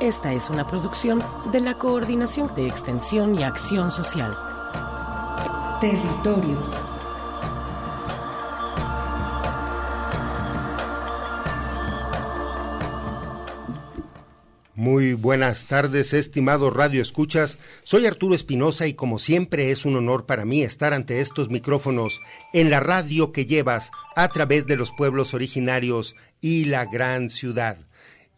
Esta es una producción de la Coordinación de Extensión y Acción Social. Territorios. Muy buenas tardes, estimados Radio Escuchas. Soy Arturo Espinosa y como siempre es un honor para mí estar ante estos micrófonos en la radio que llevas a través de los pueblos originarios y la gran ciudad.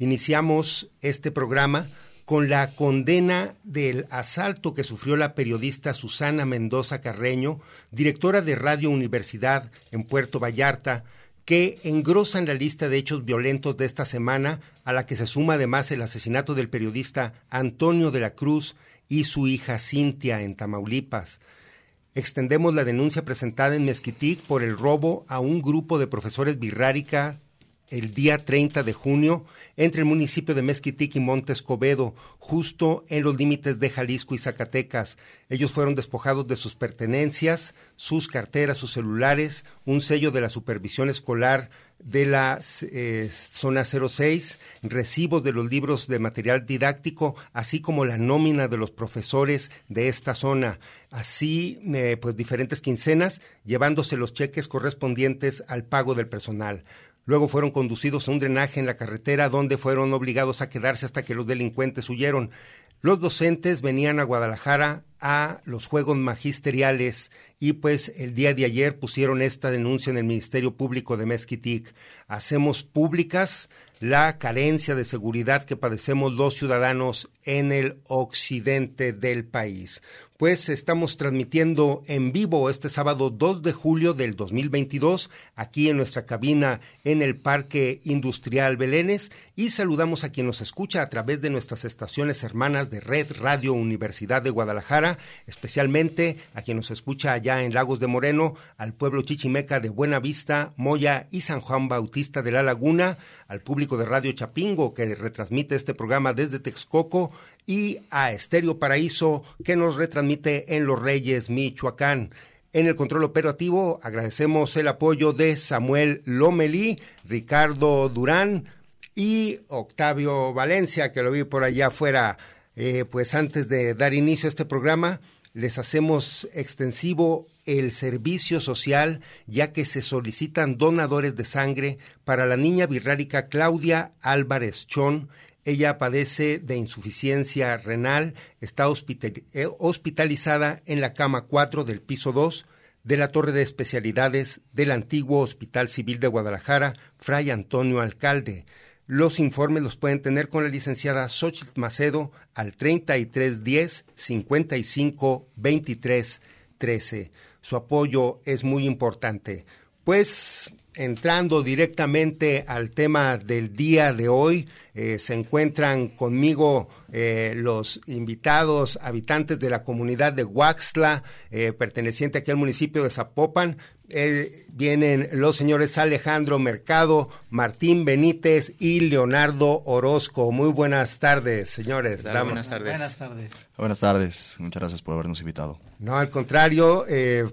Iniciamos este programa con la condena del asalto que sufrió la periodista Susana Mendoza Carreño, directora de Radio Universidad en Puerto Vallarta, que engrosan la lista de hechos violentos de esta semana, a la que se suma además el asesinato del periodista Antonio de la Cruz y su hija Cintia en Tamaulipas. Extendemos la denuncia presentada en Mezquitic por el robo a un grupo de profesores birrárica el día 30 de junio entre el municipio de Mezquitic y Montes Cobedo, justo en los límites de Jalisco y Zacatecas. Ellos fueron despojados de sus pertenencias, sus carteras, sus celulares, un sello de la supervisión escolar de la eh, zona 06, recibos de los libros de material didáctico, así como la nómina de los profesores de esta zona, así eh, pues diferentes quincenas, llevándose los cheques correspondientes al pago del personal. Luego fueron conducidos a un drenaje en la carretera donde fueron obligados a quedarse hasta que los delincuentes huyeron. Los docentes venían a Guadalajara a los Juegos Magisteriales y pues el día de ayer pusieron esta denuncia en el Ministerio Público de Mezquitic. Hacemos públicas la carencia de seguridad que padecemos los ciudadanos en el occidente del país pues estamos transmitiendo en vivo este sábado 2 de julio del 2022 aquí en nuestra cabina en el Parque Industrial Belénes y saludamos a quien nos escucha a través de nuestras estaciones hermanas de Red Radio Universidad de Guadalajara, especialmente a quien nos escucha allá en Lagos de Moreno, al pueblo chichimeca de Buena Vista, Moya y San Juan Bautista de la Laguna, al público de Radio Chapingo que retransmite este programa desde Texcoco y a Estéreo Paraíso que nos retransmite en Los Reyes, Michoacán. En el control operativo agradecemos el apoyo de Samuel Lomelí, Ricardo Durán y Octavio Valencia, que lo vi por allá afuera. Eh, pues antes de dar inicio a este programa, les hacemos extensivo el servicio social, ya que se solicitan donadores de sangre para la niña birrárica Claudia Álvarez Chón, ella padece de insuficiencia renal, está eh, hospitalizada en la cama 4 del piso 2 de la Torre de Especialidades del antiguo Hospital Civil de Guadalajara, Fray Antonio Alcalde. Los informes los pueden tener con la licenciada Xochitl Macedo al 3310 55 23 13. Su apoyo es muy importante. Pues entrando directamente al tema del día de hoy, eh, se encuentran conmigo eh, los invitados habitantes de la comunidad de Huaxtla, eh, perteneciente aquí al municipio de Zapopan. Vienen los señores Alejandro Mercado, Martín Benítez y Leonardo Orozco. Muy buenas tardes, señores. Buenas tardes. Buenas tardes. Buenas tardes. Muchas gracias por habernos invitado. No, al contrario,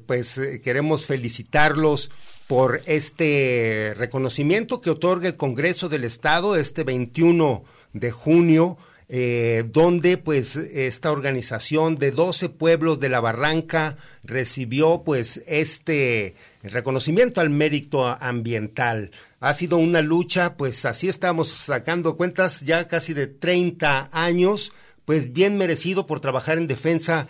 pues queremos felicitarlos por este reconocimiento que otorga el Congreso del Estado este 21 de junio, eh, donde pues esta organización de 12 pueblos de la Barranca recibió pues este reconocimiento al mérito ambiental. Ha sido una lucha, pues así estamos sacando cuentas ya casi de 30 años pues bien merecido por trabajar en defensa,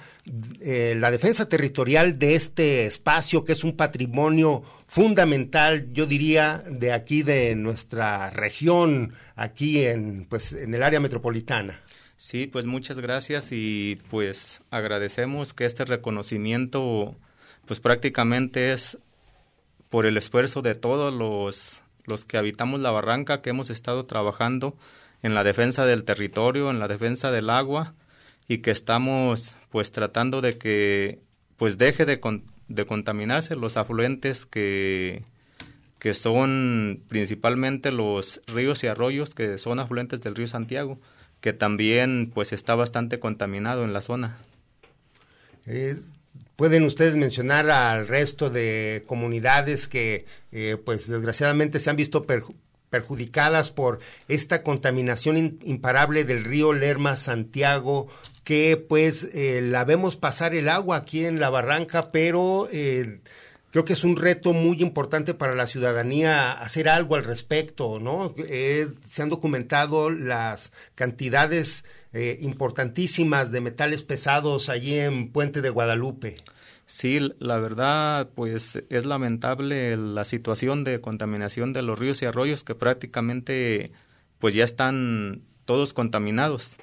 eh, la defensa territorial de este espacio que es un patrimonio fundamental, yo diría, de aquí de nuestra región, aquí en, pues, en el área metropolitana. Sí, pues muchas gracias y pues agradecemos que este reconocimiento pues prácticamente es por el esfuerzo de todos los, los que habitamos la barranca que hemos estado trabajando en la defensa del territorio, en la defensa del agua y que estamos pues tratando de que pues deje de, de contaminarse los afluentes que, que son principalmente los ríos y arroyos que son afluentes del río Santiago que también pues está bastante contaminado en la zona. Eh, ¿Pueden ustedes mencionar al resto de comunidades que eh, pues desgraciadamente se han visto perjudicadas por esta contaminación imparable del río Lerma Santiago que pues eh, la vemos pasar el agua aquí en la barranca pero creo que es un reto muy importante para la ciudadanía hacer algo al respecto, ¿no? Eh, se han documentado las cantidades eh, importantísimas de metales pesados allí en Puente de Guadalupe. Sí, la verdad, pues es lamentable la situación de contaminación de los ríos y arroyos que prácticamente pues ya están todos contaminados.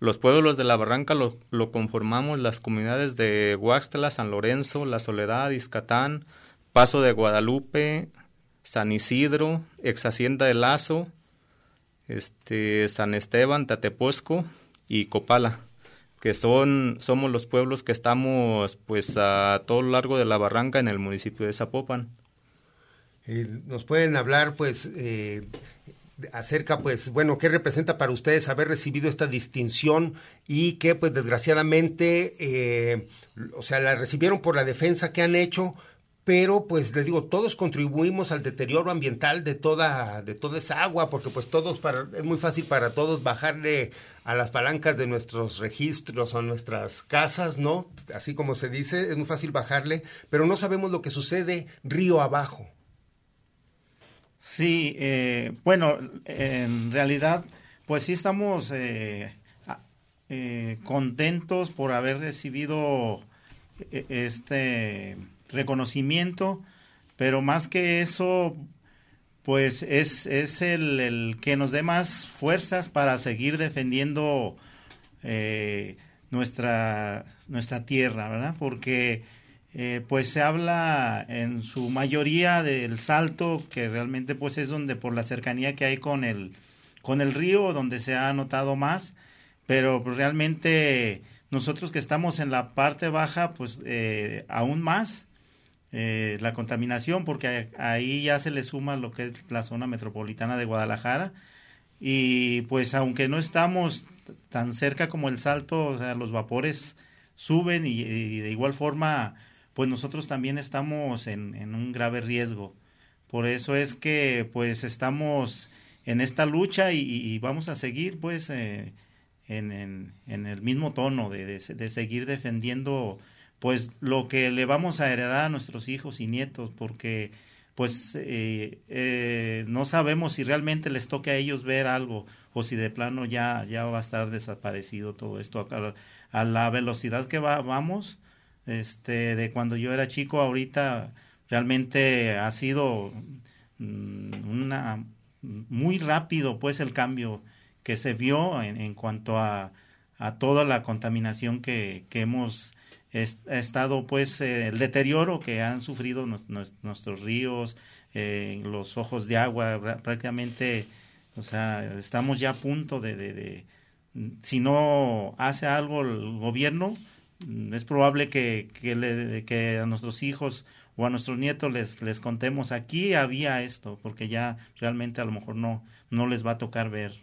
Los pueblos de la barranca lo, conformamos las comunidades de Huaxtla, San Lorenzo, La Soledad, Izcatán, Paso de Guadalupe, San Isidro, Ex Hacienda de Lazo, este, San Esteban, Tateposco y Copala, que son, somos los pueblos que estamos pues a todo lo largo de la barranca en el municipio de Zapopan. Eh, nos pueden hablar pues eh, acerca, pues, bueno, qué representa para ustedes haber recibido esta distinción y que, pues, desgraciadamente, eh, o sea, la recibieron por la defensa que han hecho, pero, pues, le digo, todos contribuimos al deterioro ambiental de toda, de toda esa agua, porque, pues, todos, para, es muy fácil para todos bajarle a las palancas de nuestros registros o nuestras casas, ¿no? Así como se dice, es muy fácil bajarle, pero no sabemos lo que sucede río abajo. Sí, eh, bueno, en realidad, pues sí estamos eh, eh, contentos por haber recibido este reconocimiento, pero más que eso, pues es, es el, el, que nos dé más fuerzas para seguir defendiendo nuestra, nuestra tierra, ¿verdad? Porque eh, pues se habla en su mayoría del salto, que realmente pues es donde por la cercanía que hay con el, con el río, donde se ha notado más, pero pues, realmente nosotros que estamos en la parte baja, pues eh, aún más eh, la contaminación, porque ahí ya se le suma lo que es la zona metropolitana de Guadalajara, y pues aunque no estamos tan cerca como el salto, o sea, los vapores suben y de igual forma pues nosotros también estamos en, un grave riesgo. Por eso es que pues estamos en esta lucha y, vamos a seguir pues eh, en, el mismo tono de, seguir defendiendo pues lo que le vamos a heredar a nuestros hijos y nietos porque pues eh, eh, no sabemos si realmente les toque a ellos ver algo o si de plano ya, ya va a estar desaparecido todo esto a, a la velocidad que va, vamos este, de cuando yo era chico, ahorita realmente ha sido mm, una muy rápido pues el cambio que se vio en, en cuanto a, a, toda la contaminación que, que hemos estado pues eh, el deterioro que han sufrido nuestros ríos eh, los ojos de agua prácticamente o sea estamos ya a punto de, de, de si no hace algo el gobierno es probable que, que a nuestros hijos o a nuestros nietos les, les contemos aquí había esto, porque ya realmente a lo mejor no, no les va a tocar ver.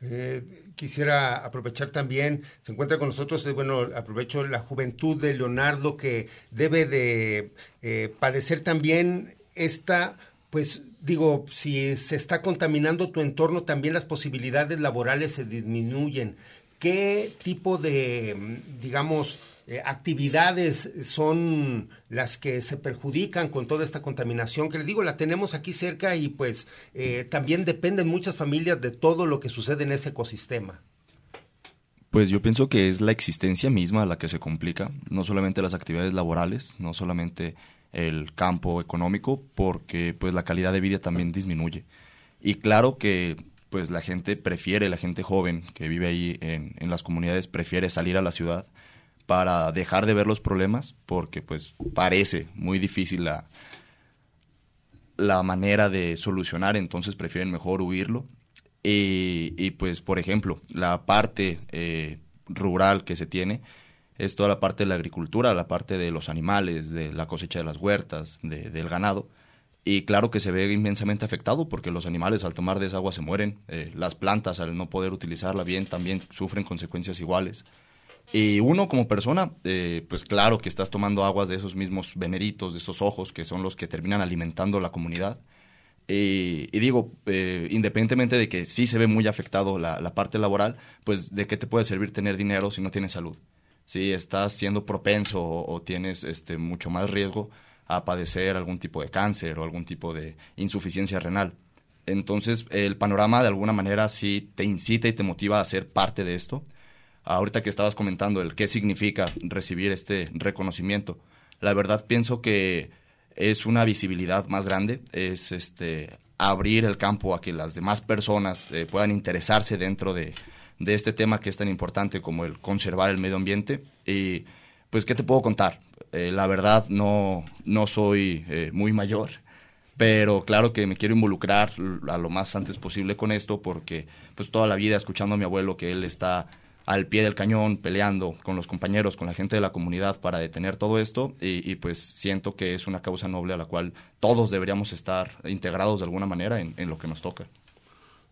Eh, quisiera aprovechar también, se encuentra con nosotros, eh, bueno, aprovecho la juventud de Leonardo que debe de eh, padecer también esta, pues digo, si se está contaminando tu entorno, también las posibilidades laborales se disminuyen qué tipo de, digamos, eh, actividades son las que se perjudican con toda esta contaminación que les digo la tenemos aquí cerca y pues eh, también dependen muchas familias de todo lo que sucede en ese ecosistema Pues yo pienso que es la existencia misma la que se complica, no solamente las actividades laborales, no solamente el campo económico, porque pues la calidad de vida también disminuye. Y claro que pues la gente prefiere, la gente joven que vive ahí en, en las comunidades prefiere salir a la ciudad para dejar de ver los problemas, porque pues parece muy difícil la, la manera de solucionar, entonces prefieren mejor huirlo. Y, pues, por ejemplo, la parte eh, rural que se tiene es toda la parte de la agricultura, la parte de los animales, de la cosecha de las huertas, del ganado. Y claro que se ve inmensamente afectado porque los animales al tomar de esa agua se mueren, eh, las plantas al no poder utilizarla bien también sufren consecuencias iguales. Y uno como persona, eh, pues claro que estás tomando aguas de esos mismos veneritos, de esos ojos que son los que terminan alimentando la comunidad. y digo, eh, independientemente de que sí se ve muy afectado la, parte laboral, pues de qué te puede servir tener dinero si no tienes salud. Si estás siendo propenso o, tienes este, mucho más riesgo a padecer algún tipo de cáncer o algún tipo de insuficiencia renal. Entonces, el panorama de alguna manera sí te incita y te motiva a ser parte de esto ahorita que estabas comentando el qué significa recibir este reconocimiento, la verdad pienso que es una visibilidad más grande, es este abrir el campo a que las demás personas eh, puedan interesarse dentro de, este tema que es tan importante como el conservar el medio ambiente. Y pues, ¿qué te puedo contar? Eh, la verdad no, no soy eh, muy mayor, pero claro que me quiero involucrar a lo más antes posible con esto porque pues toda la vida escuchando a mi abuelo que él está al pie del cañón, peleando con los compañeros, con la gente de la comunidad para detener todo esto y, pues siento que es una causa noble a la cual todos deberíamos estar integrados de alguna manera en, lo que nos toca.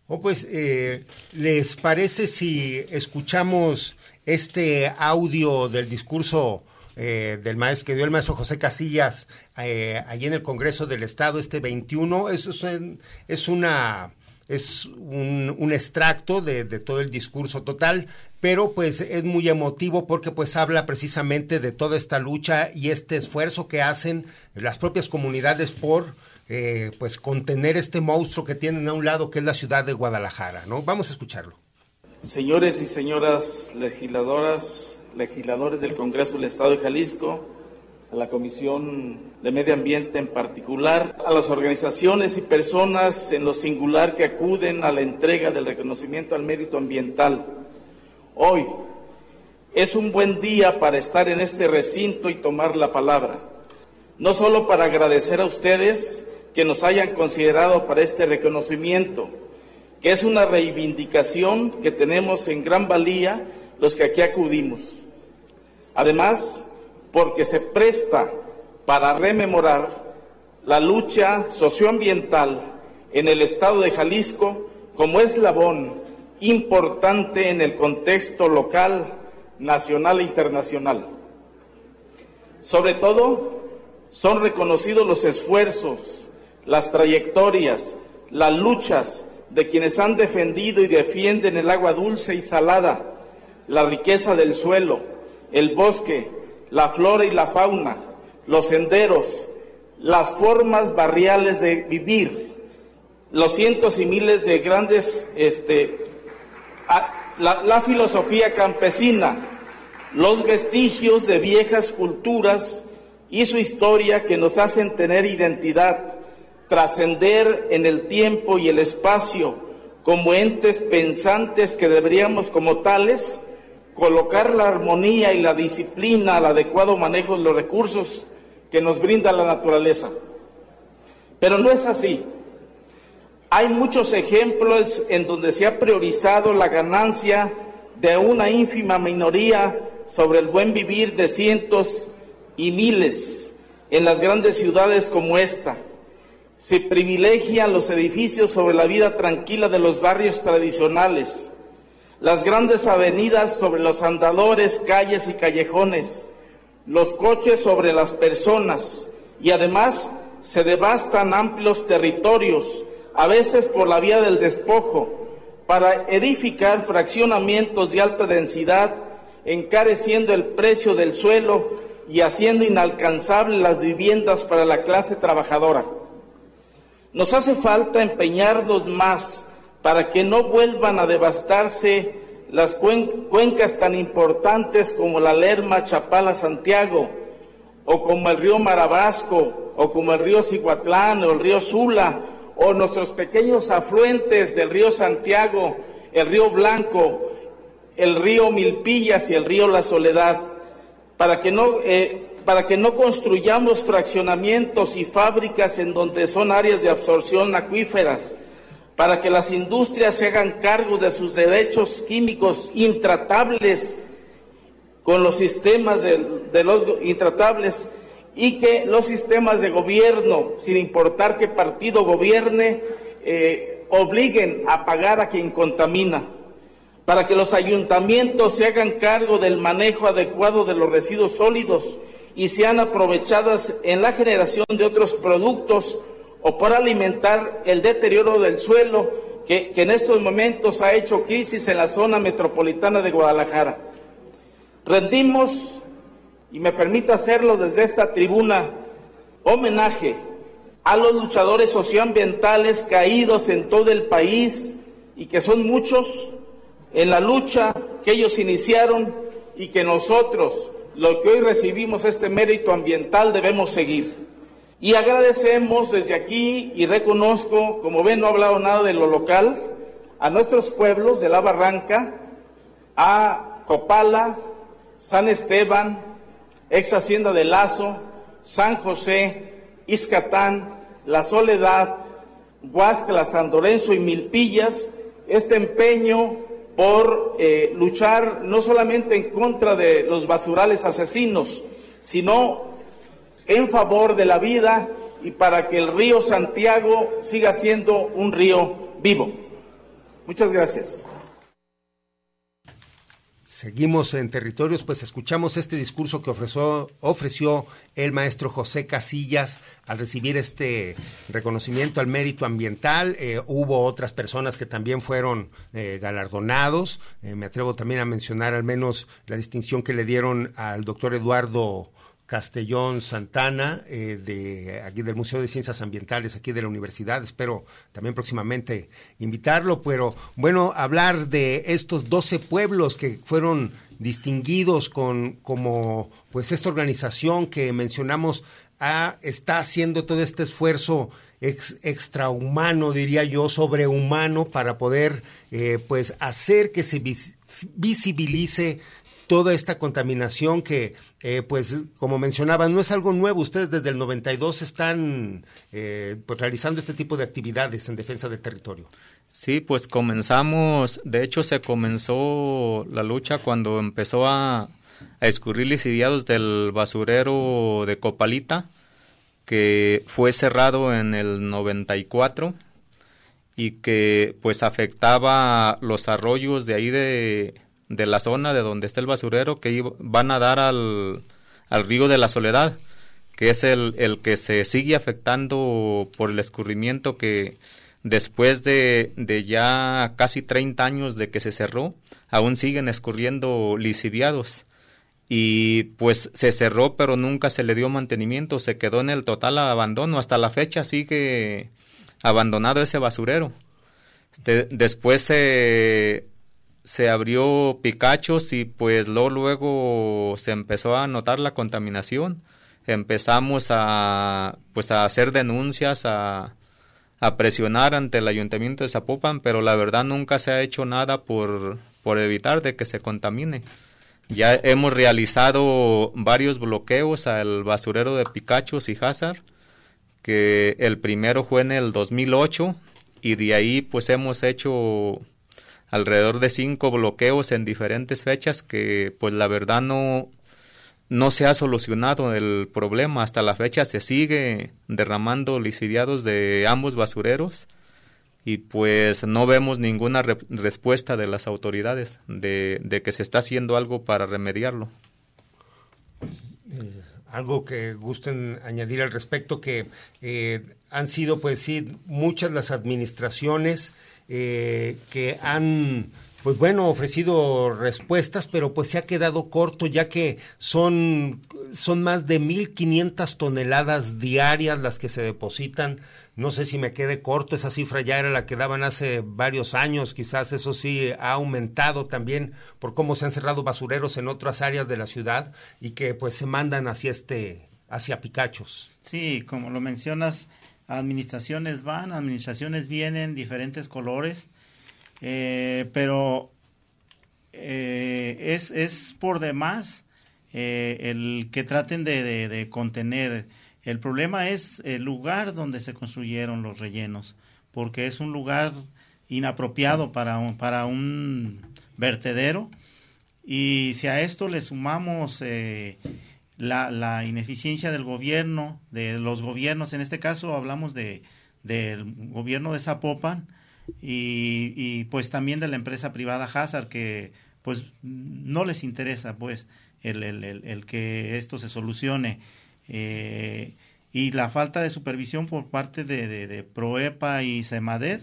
Oh, pues, eh, ¿les parece si escuchamos este audio del discurso eh, del maestro que dio el maestro José Castillas eh, allí en el Congreso del Estado este 21? Eso es, es una es un, un extracto de, de, todo el discurso total, pero pues es muy emotivo porque pues habla precisamente de toda esta lucha y este esfuerzo que hacen las propias comunidades por eh, pues contener este monstruo que tienen a un lado que es la ciudad de Guadalajara, ¿no? Vamos a escucharlo. Señores y señoras legisladoras, legisladores del Congreso del Estado de Jalisco, a la Comisión de Medio Ambiente en particular, a las organizaciones y personas en lo singular que acuden a la entrega del reconocimiento al mérito ambiental. Hoy es un buen día para estar en este recinto y tomar la palabra, no solo para agradecer a ustedes que nos hayan considerado para este reconocimiento, que es una reivindicación que tenemos en gran valía los que aquí acudimos. Además, porque se presta para rememorar la lucha socioambiental en el estado de Jalisco como eslabón importante en el contexto local, nacional e internacional. Sobre todo, son reconocidos los esfuerzos, las trayectorias, las luchas de quienes han defendido y defienden el agua dulce y salada, la riqueza del suelo, el bosque, la flora y la fauna, los senderos, las formas barriales de vivir, los cientos y miles de grandes, este, la, la filosofía campesina, los vestigios de viejas culturas y su historia que nos hacen tener identidad, trascender en el tiempo y el espacio como entes pensantes que deberíamos como tales colocar la armonía y la disciplina al adecuado manejo de los recursos que nos brinda la naturaleza. Pero no es así. Hay muchos ejemplos en donde se ha priorizado la ganancia de una ínfima minoría sobre el buen vivir de cientos y miles en las grandes ciudades como esta. Se privilegian los edificios sobre la vida tranquila de los barrios tradicionales las grandes avenidas sobre los andadores, calles y callejones, los coches sobre las personas y además se devastan amplios territorios, a veces por la vía del despojo, para edificar fraccionamientos de alta densidad, encareciendo el precio del suelo y haciendo inalcanzables las viviendas para la clase trabajadora. Nos hace falta empeñarnos más para que no vuelvan a devastarse las cuencas tan importantes como la Lerma, Chapala, Santiago, o como el río Marabasco, o como el río Ciguatlán, o el río Sula, o nuestros pequeños afluentes del río Santiago, el río Blanco, el río Milpillas y el río La Soledad, para que no, eh, para que no construyamos fraccionamientos y fábricas en donde son áreas de absorción acuíferas, para que las industrias se hagan cargo de sus derechos químicos intratables con los sistemas de, los intratables y que los sistemas de gobierno, sin importar qué partido gobierne, eh, obliguen a pagar a quien contamina, para que los ayuntamientos se hagan cargo del manejo adecuado de los residuos sólidos y sean aprovechadas en la generación de otros productos o para alimentar el deterioro del suelo que, en estos momentos ha hecho crisis en la zona metropolitana de Guadalajara. Rendimos, y me permito hacerlo desde esta tribuna, homenaje a los luchadores socioambientales caídos en todo el país y que son muchos en la lucha que ellos iniciaron y que nosotros, lo que hoy recibimos este mérito ambiental, debemos seguir. Y agradecemos desde aquí y reconozco, como ven, no he hablado nada de lo local, a nuestros pueblos de la Barranca, a Copala, San Esteban, ex Hacienda de Lazo, San José, Iscatán, La Soledad, Huastla, San Lorenzo y Milpillas, este empeño por eh, luchar no solamente en contra de los basurales asesinos, sino en favor de la vida y para que el río Santiago siga siendo un río vivo. Muchas gracias. Seguimos en territorios, pues escuchamos este discurso que ofreció, el maestro José Casillas al recibir este reconocimiento al mérito ambiental. Eh, hubo otras personas que también fueron eh, galardonados. Eh, me atrevo también a mencionar al menos la distinción que le dieron al doctor Eduardo Castellón Santana, eh, de aquí del Museo de Ciencias Ambientales, aquí de la universidad. Espero también próximamente invitarlo, pero bueno, hablar de estos 12 pueblos que fueron distinguidos con como pues esta organización que mencionamos está haciendo todo este esfuerzo extrahumano, diría yo, sobrehumano para poder eh, pues hacer que se visibilice toda esta contaminación que, eh, pues, como mencionaba, no es algo nuevo. Ustedes desde el 92 están eh, pues, realizando este tipo de actividades en defensa del territorio. Sí, pues comenzamos, de hecho se comenzó la lucha cuando empezó a, a escurrir lisidiados del basurero de Copalita, que fue cerrado en el 94 y que pues afectaba los arroyos de ahí de, de la zona de donde está el basurero que van a dar al, al río de la Soledad, que es el, el que se sigue afectando por el escurrimiento que después de, de ya casi 30 años de que se cerró, aún siguen escurriendo lisiviados. Y pues se cerró, pero nunca se le dio mantenimiento, se quedó en el total abandono. Hasta la fecha sigue abandonado ese basurero. Este, después se se abrió Picachos y pues luego, luego se empezó a notar la contaminación. Empezamos a pues a hacer denuncias, a, a presionar ante el ayuntamiento de Zapopan, pero la verdad nunca se ha hecho nada por, por evitar de que se contamine. Ya hemos realizado varios bloqueos al basurero de Picachos y Hazard, que el primero fue en el 2008 y de ahí pues hemos hecho alrededor de cinco bloqueos en diferentes fechas que pues la verdad no no se ha solucionado el problema hasta la fecha se sigue derramando lisidiados de ambos basureros y pues no vemos ninguna respuesta de las autoridades de, de, que se está haciendo algo para remediarlo. Eh, algo que gusten añadir al respecto que eh, han sido pues sí muchas las administraciones eh, que han pues bueno, ofrecido respuestas, pero pues se ha quedado corto ya que son, son más de 1.500 toneladas diarias las que se depositan no sé si me quede corto, esa cifra ya era la que daban hace varios años, quizás eso sí ha aumentado también por cómo se han cerrado basureros en otras áreas de la ciudad y que pues se mandan hacia este, hacia Picachos. Sí, como lo mencionas, administraciones van, administraciones vienen, diferentes colores, eh, pero eh, es, es por demás eh, el que traten de, de, contener. El problema es el lugar donde se construyeron los rellenos, porque es un lugar inapropiado para un, para un vertedero. Y si a esto le sumamos eh, la, la, ineficiencia del gobierno, de los gobiernos, en este caso hablamos de, del gobierno de Zapopan y, y pues también de la empresa privada Hazard, que pues no les interesa pues el, el, el, que esto se solucione. Eh, y la falta de supervisión por parte de, de, Proepa y Semadet,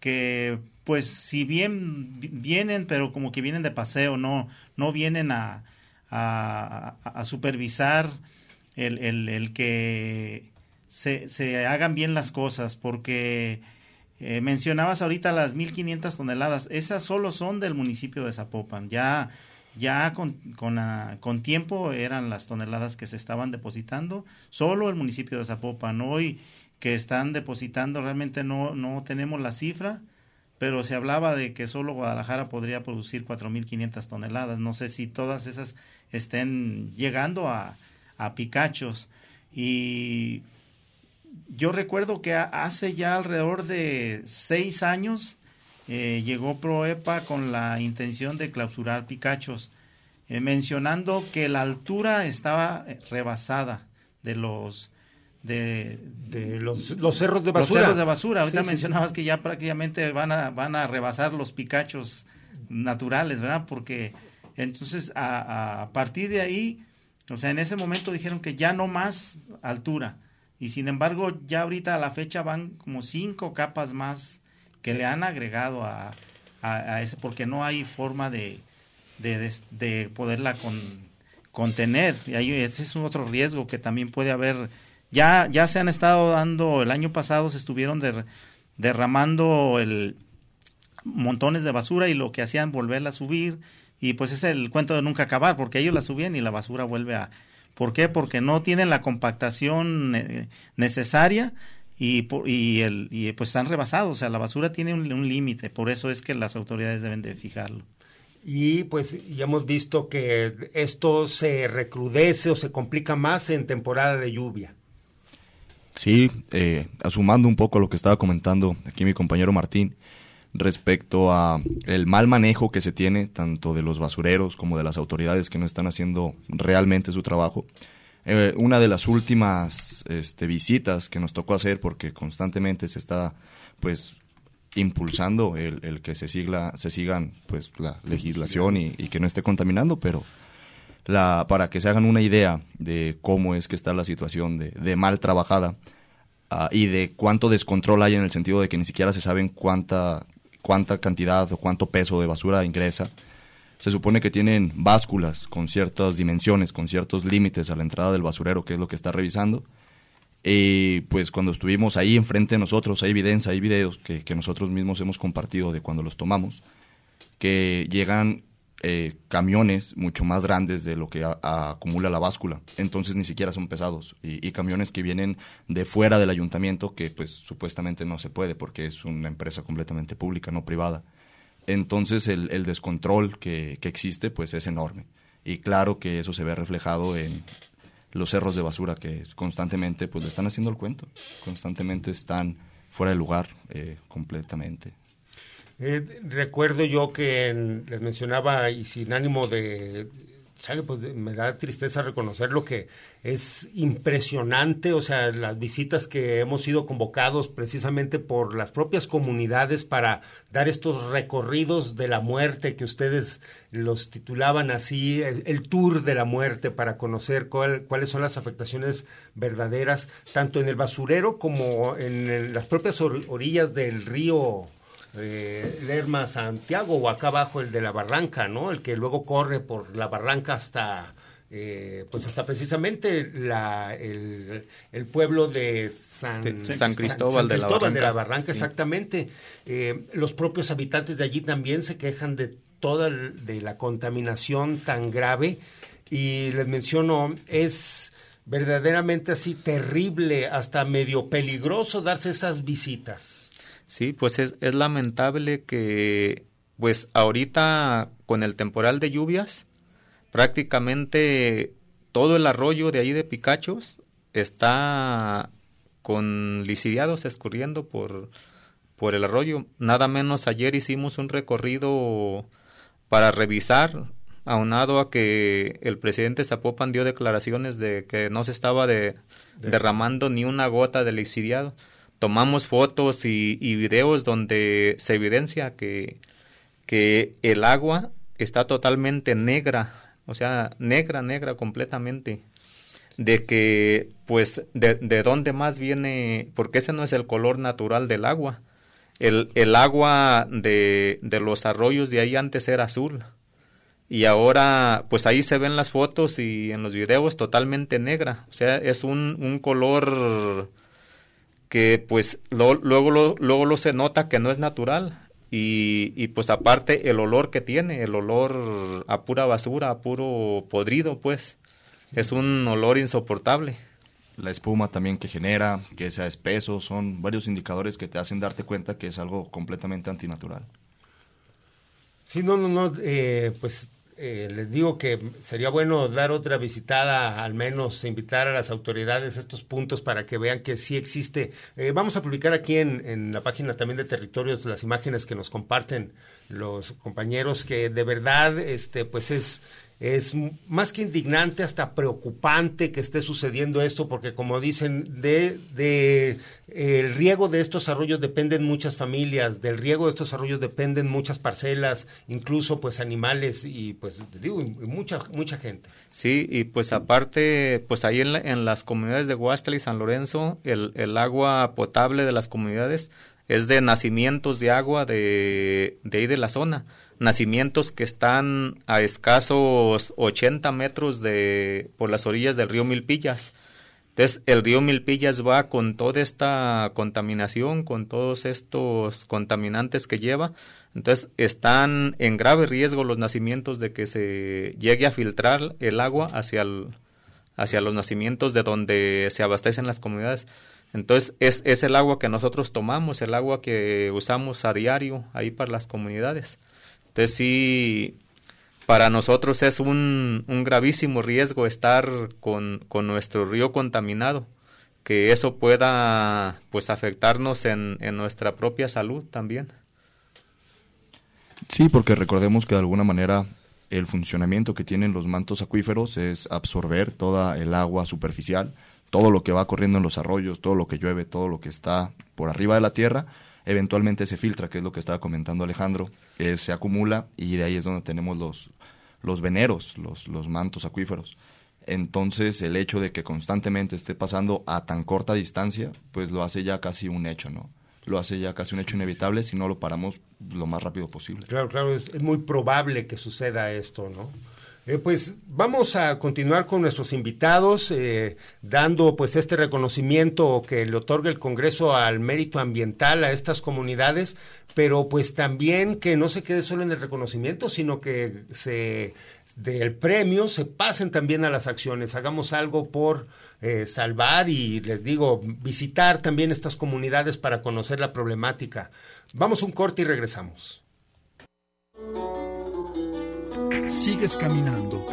que pues si bien vienen, pero como que vienen de paseo, no, no vienen a, a, a supervisar el, el, el que se, se, hagan bien las cosas, porque eh, mencionabas ahorita las 1.500 toneladas, esas solo son del municipio de Zapopan. Ya, ya con, con, ah, con, tiempo eran las toneladas que se estaban depositando, solo el municipio de Zapopan. Hoy que están depositando realmente no, no tenemos la cifra, pero se hablaba de que solo Guadalajara podría producir 4.500 toneladas. No sé si todas esas estén llegando a, a Picachos. Y yo recuerdo que hace ya alrededor de seis años eh, llegó Proepa con la intención de clausurar Picachos, eh, mencionando que la altura estaba eh, rebasada de los de, los, los, cerros de basura. Los cerros de basura. Ahorita mencionabas que ya prácticamente van a, van a rebasar los picachos naturales, ¿verdad? Porque entonces a, partir de ahí, o sea, en ese momento dijeron que ya no más altura y sin embargo ya ahorita a la fecha van como cinco capas más que le han agregado a, ese, porque no hay forma de, de, de, poderla con, contener. Y ahí ese es un otro riesgo que también puede haber. Ya, ya se han estado dando, el año pasado se estuvieron derramando el, montones de basura y lo que hacían volverla a subir. Y pues es el cuento de nunca acabar, porque ellos la subían y la basura vuelve a, ¿Por qué? Porque no tienen la compactación eh, necesaria y, y, el, y pues están rebasados. O sea, la basura tiene un, límite, por eso es que las autoridades deben de fijarlo. Y pues ya hemos visto que esto se recrudece o se complica más en temporada de lluvia. Sí, eh, asumando un poco lo que estaba comentando aquí mi compañero Martín, respecto a el mal manejo que se tiene tanto de los basureros como de las autoridades que no están haciendo realmente su trabajo. Eh, una de las últimas este, visitas que nos tocó hacer, porque constantemente se está pues impulsando el, que se siga se sigan pues la legislación y, que no esté contaminando, pero la, para que se hagan una idea de cómo es que está la situación de, de mal trabajada ah, y de cuánto descontrol hay en el sentido de que ni siquiera se saben cuánta cuánta cantidad o cuánto peso de basura ingresa. Se supone que tienen básculas con ciertas dimensiones, con ciertos límites a la entrada del basurero, que es lo que está revisando. Y pues cuando estuvimos ahí enfrente de nosotros, hay evidencia, hay videos que, que nosotros mismos hemos compartido de cuando los tomamos, que llegan eh, camiones mucho más grandes de lo que acumula la báscula. Entonces ni siquiera son pesados. Y, camiones que vienen de fuera del ayuntamiento, que pues supuestamente no se puede porque es una empresa completamente pública, no privada. Entonces el, descontrol que, que, existe pues es enorme. Y claro que eso se ve reflejado en los cerros de basura que constantemente pues le están haciendo el cuento. Constantemente están fuera de lugar eh, completamente. Eh, recuerdo yo que les mencionaba y sin ánimo de pues me da tristeza reconocer lo que es impresionante, o sea, las visitas que hemos sido convocados precisamente por las propias comunidades para dar estos recorridos de la muerte que ustedes los titulaban así, el, tour de la muerte para conocer cuáles son las afectaciones verdaderas, tanto en el basurero como en las propias orillas del río eh, Lerma Santiago o acá abajo el de la barranca, ¿no? El que luego corre por la barranca hasta eh, pues hasta precisamente la, el, el pueblo de San, San Cristóbal, de, la Barranca, de la Barranca exactamente. Eh, los propios habitantes de allí también se quejan de toda de la contaminación tan grave y les menciono, es verdaderamente así terrible, hasta medio peligroso darse esas visitas. Sí, pues es, es lamentable que pues ahorita con el temporal de lluvias, prácticamente todo el arroyo de ahí de Picachos está con lisiados escurriendo por, por el arroyo. Nada menos ayer hicimos un recorrido para revisar, aunado a que el presidente Zapopan dio declaraciones de que no se estaba de, derramando ni una gota de lisiado. Tomamos fotos y, videos donde se evidencia que, que el agua está totalmente negra o sea, negra, negra completamente, de que, pues, de, de dónde más viene, porque ese no es el color natural del agua. El, el agua de, de los arroyos de ahí antes era azul. Y ahora, pues ahí se ven las fotos y en los videos totalmente negra. O sea, es un, un color que pues lo, luego, lo, luego lo se nota que no es natural. Y, y, pues aparte el olor que tiene, el olor a pura basura, a puro podrido, pues es un olor insoportable. La espuma también que genera, que sea espeso, son varios indicadores que te hacen darte cuenta que es algo completamente antinatural. Sí, no, no, no, eh, pues eh, les digo que sería bueno dar otra visitada, al menos invitar a las autoridades a estos puntos para que vean que sí existe. Eh, vamos a publicar aquí en, en, la página también de Territorios las imágenes que nos comparten los compañeros, que de verdad, este, pues es es más que indignante, hasta preocupante que esté sucediendo esto, porque como dicen, de, de el riego de estos arroyos dependen muchas familias, del riego de estos arroyos dependen muchas parcelas, incluso pues animales y pues digo, mucha, mucha gente. Sí, y pues aparte, pues ahí en, en las comunidades de Huastla y San Lorenzo, el, el agua potable de las comunidades es de nacimientos de agua de, de ahí de la zona nacimientos que están a escasos 80 metros de por las orillas del río Milpillas. Entonces, el río Milpillas va con toda esta contaminación, con todos estos contaminantes que lleva. Entonces, están en grave riesgo los nacimientos de que se llegue a filtrar el agua hacia, el, hacia los nacimientos de donde se abastecen las comunidades. Entonces, es, es el agua que nosotros tomamos, el agua que usamos a diario ahí para las comunidades. Entonces sí, para nosotros es un, un gravísimo riesgo estar con, con, nuestro río contaminado, que eso pueda pues afectarnos en, en nuestra propia salud también. Sí, porque recordemos que de alguna manera el funcionamiento que tienen los mantos acuíferos es absorber toda el agua superficial, todo lo que va corriendo en los arroyos, todo lo que llueve, todo lo que está por arriba de la tierra, eventualmente se filtra, que es lo que estaba comentando Alejandro, se acumula y de ahí es donde tenemos los, los veneros, los, los mantos acuíferos. Entonces, el hecho de que constantemente esté pasando a tan corta distancia, pues lo hace ya casi un hecho, ¿no? Lo hace ya casi un hecho inevitable si no lo paramos lo más rápido posible. Claro, claro, es muy probable que suceda esto, ¿no? Eh, pues vamos a continuar con nuestros invitados, eh, dando pues este reconocimiento que le otorga el Congreso al mérito ambiental a estas comunidades, pero pues también que no se quede solo en el reconocimiento, sino que se del premio se pasen también a las acciones, hagamos algo por eh, salvar y les digo, visitar también estas comunidades para conocer la problemática. Vamos un corte y regresamos. Sigues caminando.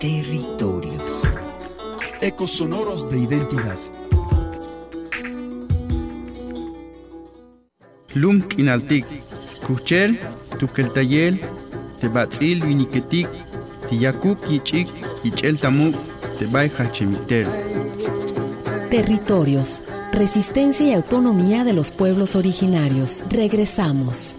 Territorios. Ecos sonoros de identidad. Lum kinaltik. Kuchel, tukeltayel, tebatzil viniketik, tiyakuk yichik, yichel tamuk, tebay hachemitel. Territorios. Resistencia y autonomía de los pueblos originarios. Regresamos.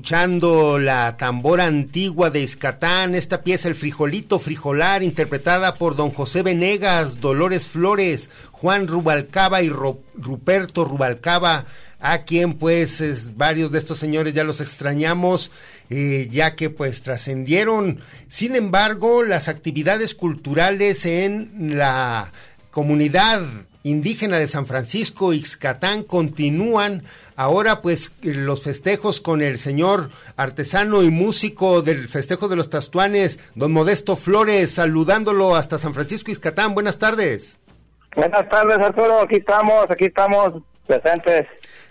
Escuchando la tambora antigua de Iscatán, esta pieza El Frijolito Frijolar, interpretada por don José Venegas, Dolores Flores, Juan Rubalcaba y Ruperto Rubalcaba, a quien pues es, varios de estos señores ya los extrañamos, eh, ya que pues trascendieron. Sin embargo, las actividades culturales en la comunidad indígena de San Francisco, Ixcatán, continúan ahora pues los festejos con el señor artesano y músico del festejo de los Tastuanes, don Modesto Flores, saludándolo hasta San Francisco, Ixcatán. Buenas tardes. Buenas tardes, Arturo. Aquí estamos, aquí estamos presentes.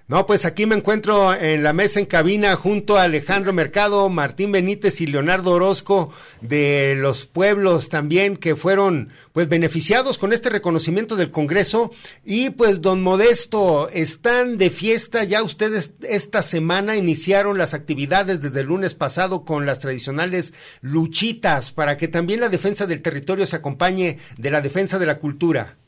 No, pues aquí me encuentro en la mesa en cabina junto a Alejandro Mercado, Martín Benítez y Leonardo Orozco de los pueblos también que fueron pues beneficiados con este reconocimiento del Congreso y pues don Modesto están de fiesta ya ustedes esta semana iniciaron las actividades desde el lunes pasado con las tradicionales luchitas para que también la defensa del territorio se acompañe de la defensa de la cultura.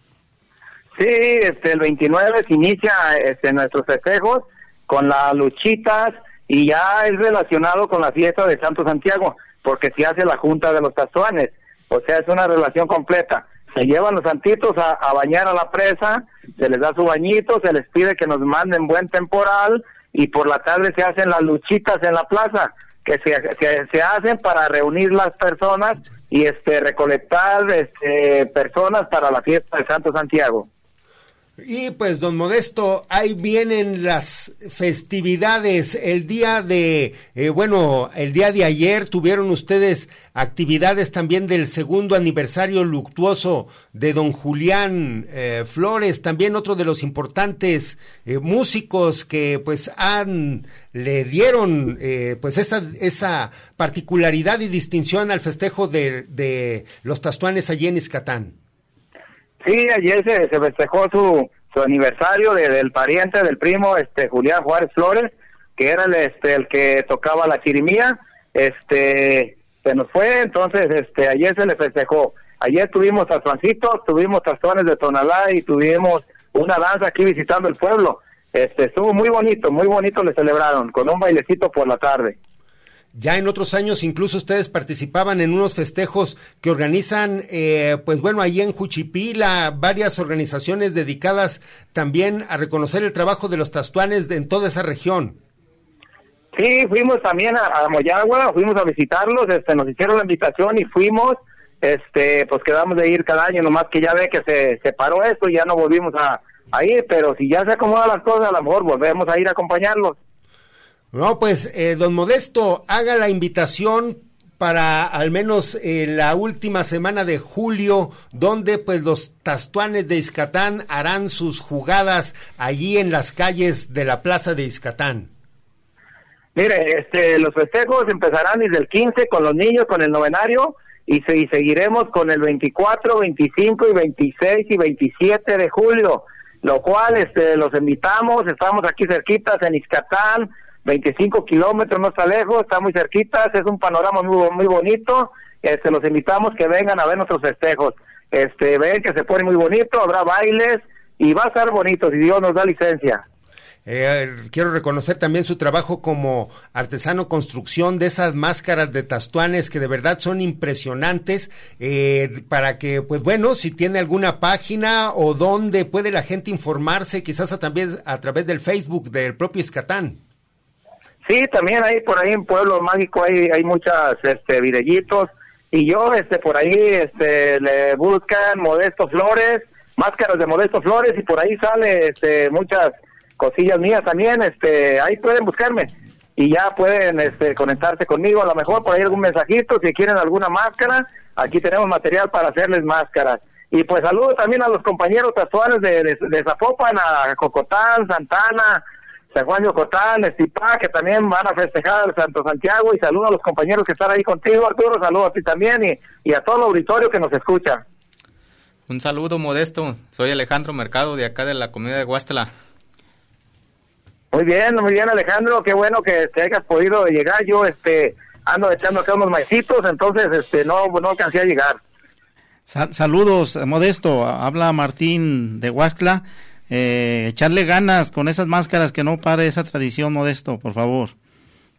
Sí, este, el 29 se inicia este, nuestros festejos con las luchitas y ya es relacionado con la fiesta de Santo Santiago, porque se hace la Junta de los Tazuanes, o sea, es una relación completa. Se llevan los santitos a, bañar a la presa, se les da su bañito, se les pide que nos manden buen temporal y por la tarde se hacen las luchitas en la plaza, que se, se, se hacen para reunir las personas y este recolectar este, personas para la fiesta de Santo Santiago. Y pues, don Modesto, ahí vienen las festividades. El día de, eh, bueno, el día de ayer tuvieron ustedes actividades también del segundo aniversario luctuoso de don Julián eh, Flores, también otro de los importantes eh, músicos que pues han, le dieron pues esa, esa particularidad y distinción al festejo de, de los tastuanes allí en Iscatán. Sí, ayer se, festejó su, su aniversario del pariente del primo este Julián Juárez Flores, que era el, este, el que tocaba la chirimía, este se nos fue, entonces este ayer se le festejó. Ayer tuvimos a Juancito, tuvimos tazones de Tonalá y tuvimos una danza aquí visitando el pueblo. Este estuvo muy bonito, muy bonito le celebraron con un bailecito por la tarde. Ya en otros años incluso ustedes participaban en unos festejos que organizan, eh, pues bueno, ahí en Juchipila, varias organizaciones dedicadas también a reconocer el trabajo de los tastuanes en toda esa región. Sí, fuimos también a, Moyagua, fuimos a visitarlos, este, nos hicieron la invitación y fuimos, este, pues quedamos de ir cada año, nomás que ya ve que se, se paró esto y ya no volvimos a, a ir, pero si ya se acomodan las cosas, a lo mejor volvemos a ir a acompañarlos. No, pues, eh, don Modesto, haga la invitación para al menos eh, la última semana de julio, donde pues los tastuanes de Iscatán harán sus jugadas allí en las calles de la plaza de Iscatán. Mire, este, los festejos empezarán desde el 15 con los niños, con el novenario, y, y seguiremos con el 24, 25 y 26 y 27 de julio, lo cual este, los invitamos, estamos aquí cerquitas en Iscatán, 25 kilómetros, no está lejos, está muy cerquita, es un panorama muy, bonito. Este, los invitamos que vengan a ver nuestros festejos. Este, ven que se pone muy bonito, habrá bailes y va a estar bonito si Dios nos da licencia. Eh, quiero reconocer también su trabajo como artesano construcción de esas máscaras de tastuanes que de verdad son impresionantes eh, para que pues bueno si tiene alguna página o dónde puede la gente informarse quizás también a través del Facebook del propio Escatán. Sí, también hay por ahí en Pueblo Mágico hay, hay muchas este, videitos. Y yo este por ahí este le buscan Modesto Flores, máscaras de Modesto Flores y por ahí sale este muchas cosillas mías también, este ahí pueden buscarme. Y ya pueden este conectarse conmigo, a lo mejor por ahí algún mensajito si quieren alguna máscara, aquí tenemos material para hacerles máscaras. Y pues saludo también a los compañeros tatuanes de, de, de Zapopan, a Cocotán, Santana, San Juan de Ocotán, Estipá, que también van a festejar el Santo Santiago y saludo a los compañeros que están ahí contigo, Arturo, saludo a ti también y, y a todo el auditorio que nos escucha. Un saludo modesto, soy Alejandro Mercado de acá de la comunidad de Guastela. Muy bien, muy bien Alejandro, qué bueno que te hayas podido llegar, yo este ando echando acá unos maicitos, entonces este no, no alcancé a llegar. saludos, Modesto, habla Martín de Huastla eh, echarle ganas con esas máscaras, que no pare esa tradición, Modesto, por favor.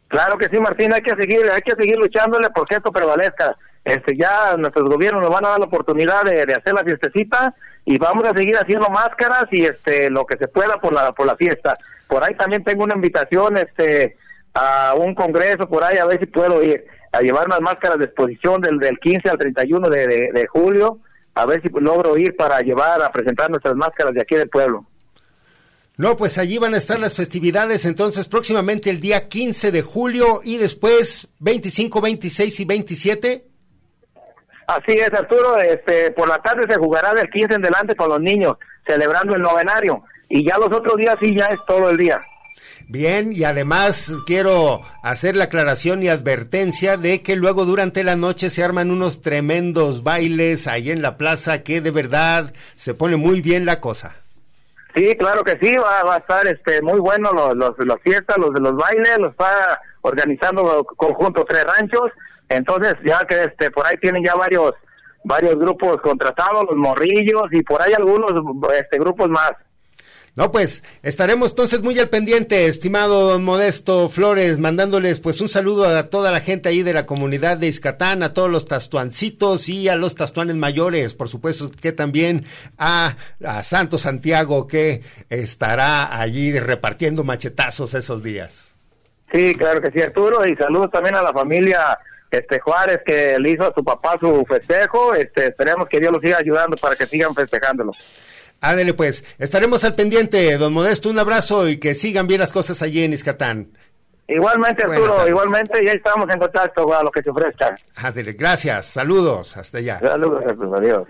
Claro que sí, Martín, hay que seguir, hay que seguir luchándole porque esto prevalezca. Este, ya nuestros gobiernos nos van a dar la oportunidad de, hacer la fiestecita y vamos a seguir haciendo máscaras y este lo que se pueda por la por la fiesta. Por ahí también tengo una invitación este a un congreso por ahí a ver si puedo ir a llevar unas máscaras de exposición del, del 15 al 31 de, de julio, a ver si logro ir para llevar a presentar nuestras máscaras de aquí del pueblo. No, pues allí van a estar las festividades, entonces próximamente el día 15 de julio y después 25, 26 y 27. Así es, Arturo, este, por la tarde se jugará del 15 en delante con los niños, celebrando el novenario, y ya los otros días sí ya es todo el día. Bien, y además quiero hacer la aclaración y advertencia de que luego durante la noche se arman unos tremendos bailes ahí en la plaza que de verdad se pone muy bien la cosa. Sí, claro que sí, va, va a estar este muy bueno los, los, fiestas, los de los bailes, los está organizando conjunto Tres Ranchos, entonces ya que este por ahí tienen ya varios varios grupos contratados, los morrillos y por ahí algunos este grupos más. No, pues estaremos entonces muy al pendiente, estimado don Modesto Flores, mandándoles pues un saludo a toda la gente ahí de la comunidad de Iscatán, a todos los tastuancitos y a los tastuanes mayores, por supuesto que también a, a Santo Santiago que estará allí repartiendo machetazos esos días. Sí, claro que sí, Arturo, y saludos también a la familia este Juárez que le hizo a su papá su festejo, este esperemos que Dios los siga ayudando para que sigan festejándolo. Ándale pues, estaremos al pendiente, don Modesto, un abrazo y que sigan bien las cosas allí en Iscatán. Igualmente, Arturo, igualmente, ya estamos en contacto a lo que se ofrezca. Ándale, gracias, saludos, hasta allá. Saludos, Arturo, adiós.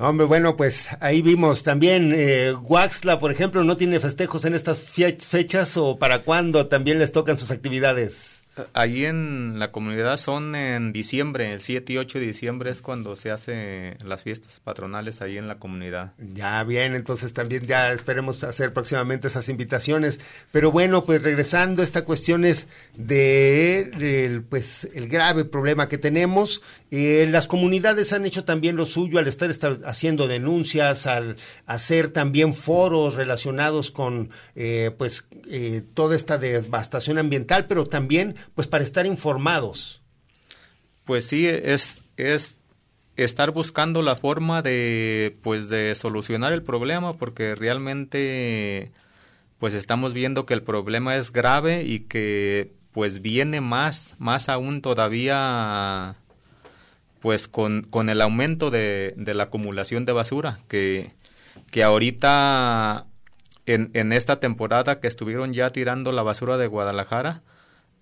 Hombre, bueno, pues ahí vimos también, eh, Waxla, por ejemplo, no tiene festejos en estas fechas o para cuándo también les tocan sus actividades. Ahí en la comunidad son en diciembre, el 7 y 8 de diciembre es cuando se hace las fiestas patronales ahí en la comunidad. Ya bien, entonces también ya esperemos hacer próximamente esas invitaciones. Pero bueno, pues regresando esta cuestión es de, pues el grave problema que tenemos. Eh, las comunidades han hecho también lo suyo al estar, estar haciendo denuncias, al hacer también foros relacionados con eh, pues eh, toda esta devastación ambiental, pero también pues para estar informados. Pues sí, es, es estar buscando la forma de pues de solucionar el problema porque realmente pues estamos viendo que el problema es grave y que pues viene más más aún todavía pues con, con el aumento de, de, la acumulación de basura que, que ahorita en, en esta temporada que estuvieron ya tirando la basura de Guadalajara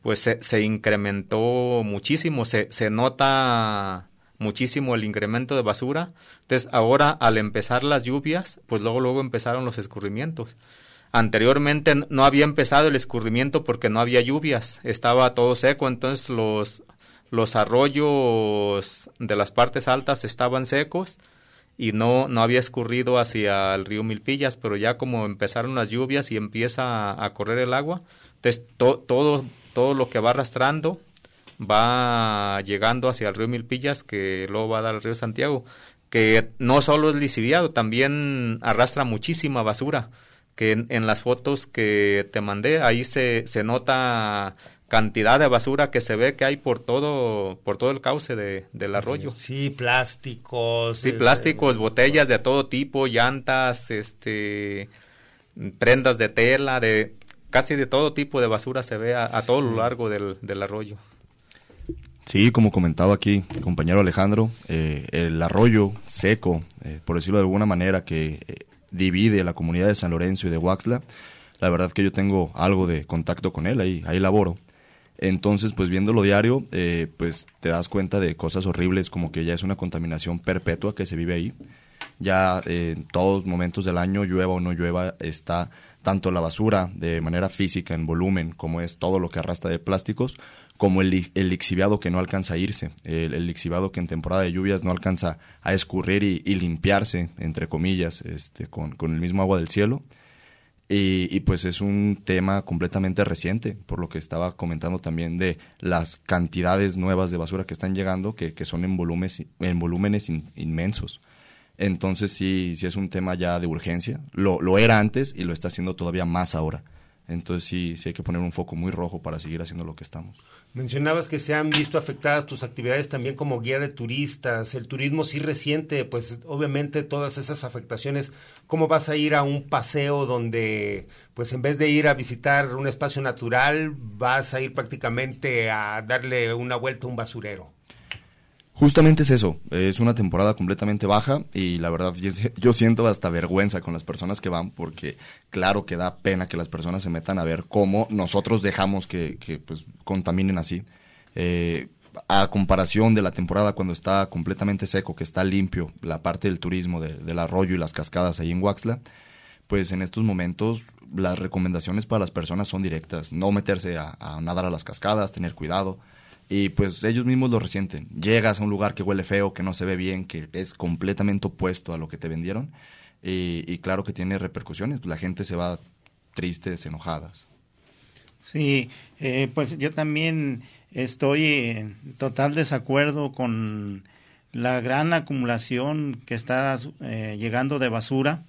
pues se, incrementó muchísimo, se, se nota muchísimo el incremento de basura. Entonces ahora al empezar las lluvias, pues luego luego empezaron los escurrimientos. Anteriormente no había empezado el escurrimiento porque no había lluvias, estaba todo seco, entonces los, los arroyos de las partes altas estaban secos y no, no había escurrido hacia el río Milpillas, pero ya como empezaron las lluvias y empieza a, correr el agua, entonces todo todo lo que va arrastrando va llegando hacia el río Milpillas, que luego va a dar al río Santiago, que no solo es lisiviado, también arrastra muchísima basura, que en, las fotos que te mandé, ahí se, se nota cantidad de basura que se ve que hay por todo por todo el cauce de, del arroyo. Sí, plásticos. Sí, plásticos, botellas de todo tipo, llantas, este prendas de tela, de casi de todo tipo de basura se ve a, todo lo largo del, arroyo. Sí, como comentaba aquí compañero Alejandro, eh, el arroyo seco, eh, por decirlo de alguna manera, que eh, divide la comunidad de San Lorenzo y de Huaxla, la verdad que yo tengo algo de contacto con él, ahí, ahí laboro. Entonces, pues viéndolo diario, pues te das cuenta de cosas horribles como que ya es una contaminación perpetua que se vive ahí. Ya en todos momentos del año, llueva o no llueva, está tanto la basura de manera física en volumen, como es todo lo que arrastra de plásticos, como el, el lixiviado que no alcanza a irse, el, el, lixiviado que en temporada de lluvias no alcanza a escurrir y, limpiarse, entre comillas, este, con, el mismo agua del cielo. Y, pues es un tema completamente reciente, por lo que estaba comentando también de las cantidades nuevas de basura que están llegando, que, son en volúmenes, en volúmenes inmensos. Entonces sí, sí es un tema ya de urgencia. Lo, lo era antes y lo está haciendo todavía más ahora. Entonces sí, sí hay que poner un foco muy rojo para seguir haciendo lo que estamos. Mencionabas que se han visto afectadas tus actividades también como guía de turistas, el turismo sí reciente, pues obviamente todas esas afectaciones, ¿cómo vas a ir a un paseo donde pues en vez de ir a visitar un espacio natural, vas a ir prácticamente a darle una vuelta a un basurero? Justamente es eso, es una temporada completamente baja y la verdad yo, siento hasta vergüenza con las personas que van porque claro que da pena que las personas se metan a ver cómo nosotros dejamos que, pues, contaminen así. Eh, a comparación de la temporada cuando está completamente seco, que está limpio, la parte del turismo del arroyo y las cascadas ahí en Huaxla, pues en estos momentos las recomendaciones para las personas son directas, no meterse a nadar a las cascadas, tener cuidado, y pues ellos mismos lo resienten. Llegas a un lugar que huele feo, que no se ve bien, que es completamente opuesto a lo que te vendieron y, claro que tiene repercusiones. La gente se va triste, enojadas. Sí, eh, pues yo también estoy en total desacuerdo con la gran acumulación que está eh, llegando de basura.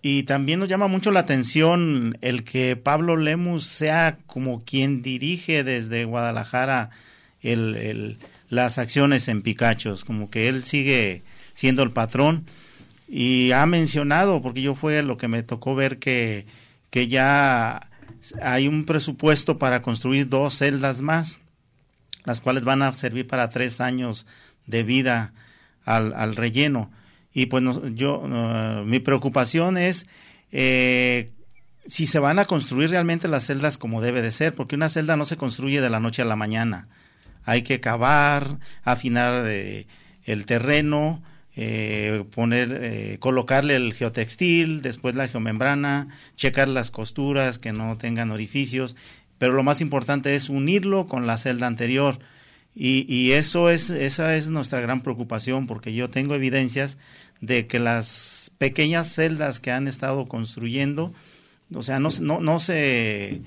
Y también nos llama mucho la atención el que Pablo Lemus sea como quien dirige desde Guadalajara el, las acciones en Picachos, como que él sigue siendo el patrón y ha mencionado, porque yo fue lo que me tocó ver que, que ya hay un presupuesto para construir dos celdas más, las cuales van a servir para tres años de vida al, relleno. Y pues yo, mi preocupación es eh, si se van a construir realmente las celdas como debe de ser, porque una celda no se construye de la noche a la mañana hay que cavar, afinar eh, el terreno, eh, poner, eh, colocarle el geotextil, después la geomembrana, checar las costuras que no tengan orificios, pero lo más importante es unirlo con la celda anterior. Y, y eso es, esa es nuestra gran preocupación, porque yo tengo evidencias de que las pequeñas celdas que han estado construyendo, o sea, no, no, no se,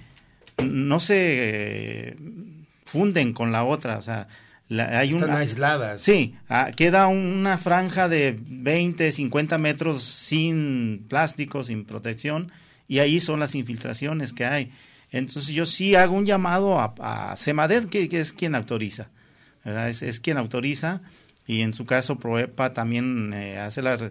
no se funden con la otra, o sea, hay Están aisladas. Sí, ah, queda una franja de 20, 50 metros sin plástico, sin protección, y ahí son las infiltraciones que hay. Entonces yo sí hago un llamado a, a que, es quien autoriza, ¿verdad? Es, quien autoriza, y en su caso Proepa también eh, hace las,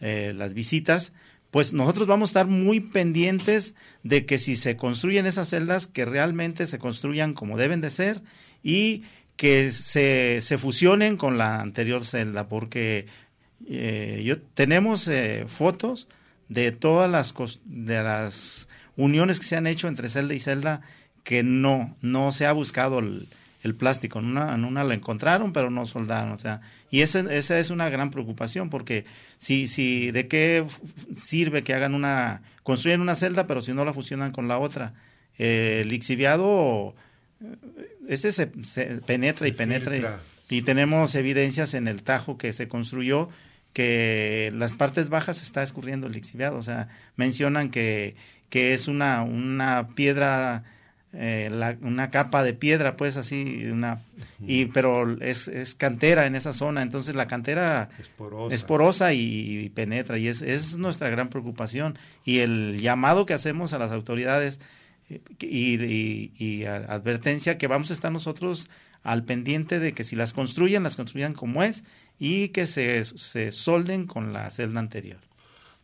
eh, las visitas, pues nosotros vamos a estar muy pendientes de que si se construyen esas celdas, que realmente se construyan como deben de ser y que se, se fusionen con la anterior celda, porque eh, yo, tenemos eh, fotos de todas las, de las uniones que se han hecho entre celda y celda que no, no se ha buscado el, el plástico. En una, en una lo encontraron, pero no soldaron. O sea, y esa, esa es una gran preocupación, porque si, si, ¿de qué sirve que hagan una, construyen una celda, pero si no la fusionan con la otra? Eh, el lixiviado, eh, ese se, penetra y penetra. Y, tenemos evidencias en el Tajo que se construyó que las partes bajas está escurriendo el lixiviado. O sea, mencionan que, que es una, una piedra eh, una capa de piedra, pues así, una, y, pero es, es, cantera en esa zona, entonces la cantera es porosa, y, penetra, y es, es, nuestra gran preocupación. Y el llamado que hacemos a las autoridades eh, y, y, advertencia que vamos a estar nosotros al pendiente de que si las construyen, las construyan como es y que se, se solden con la celda anterior.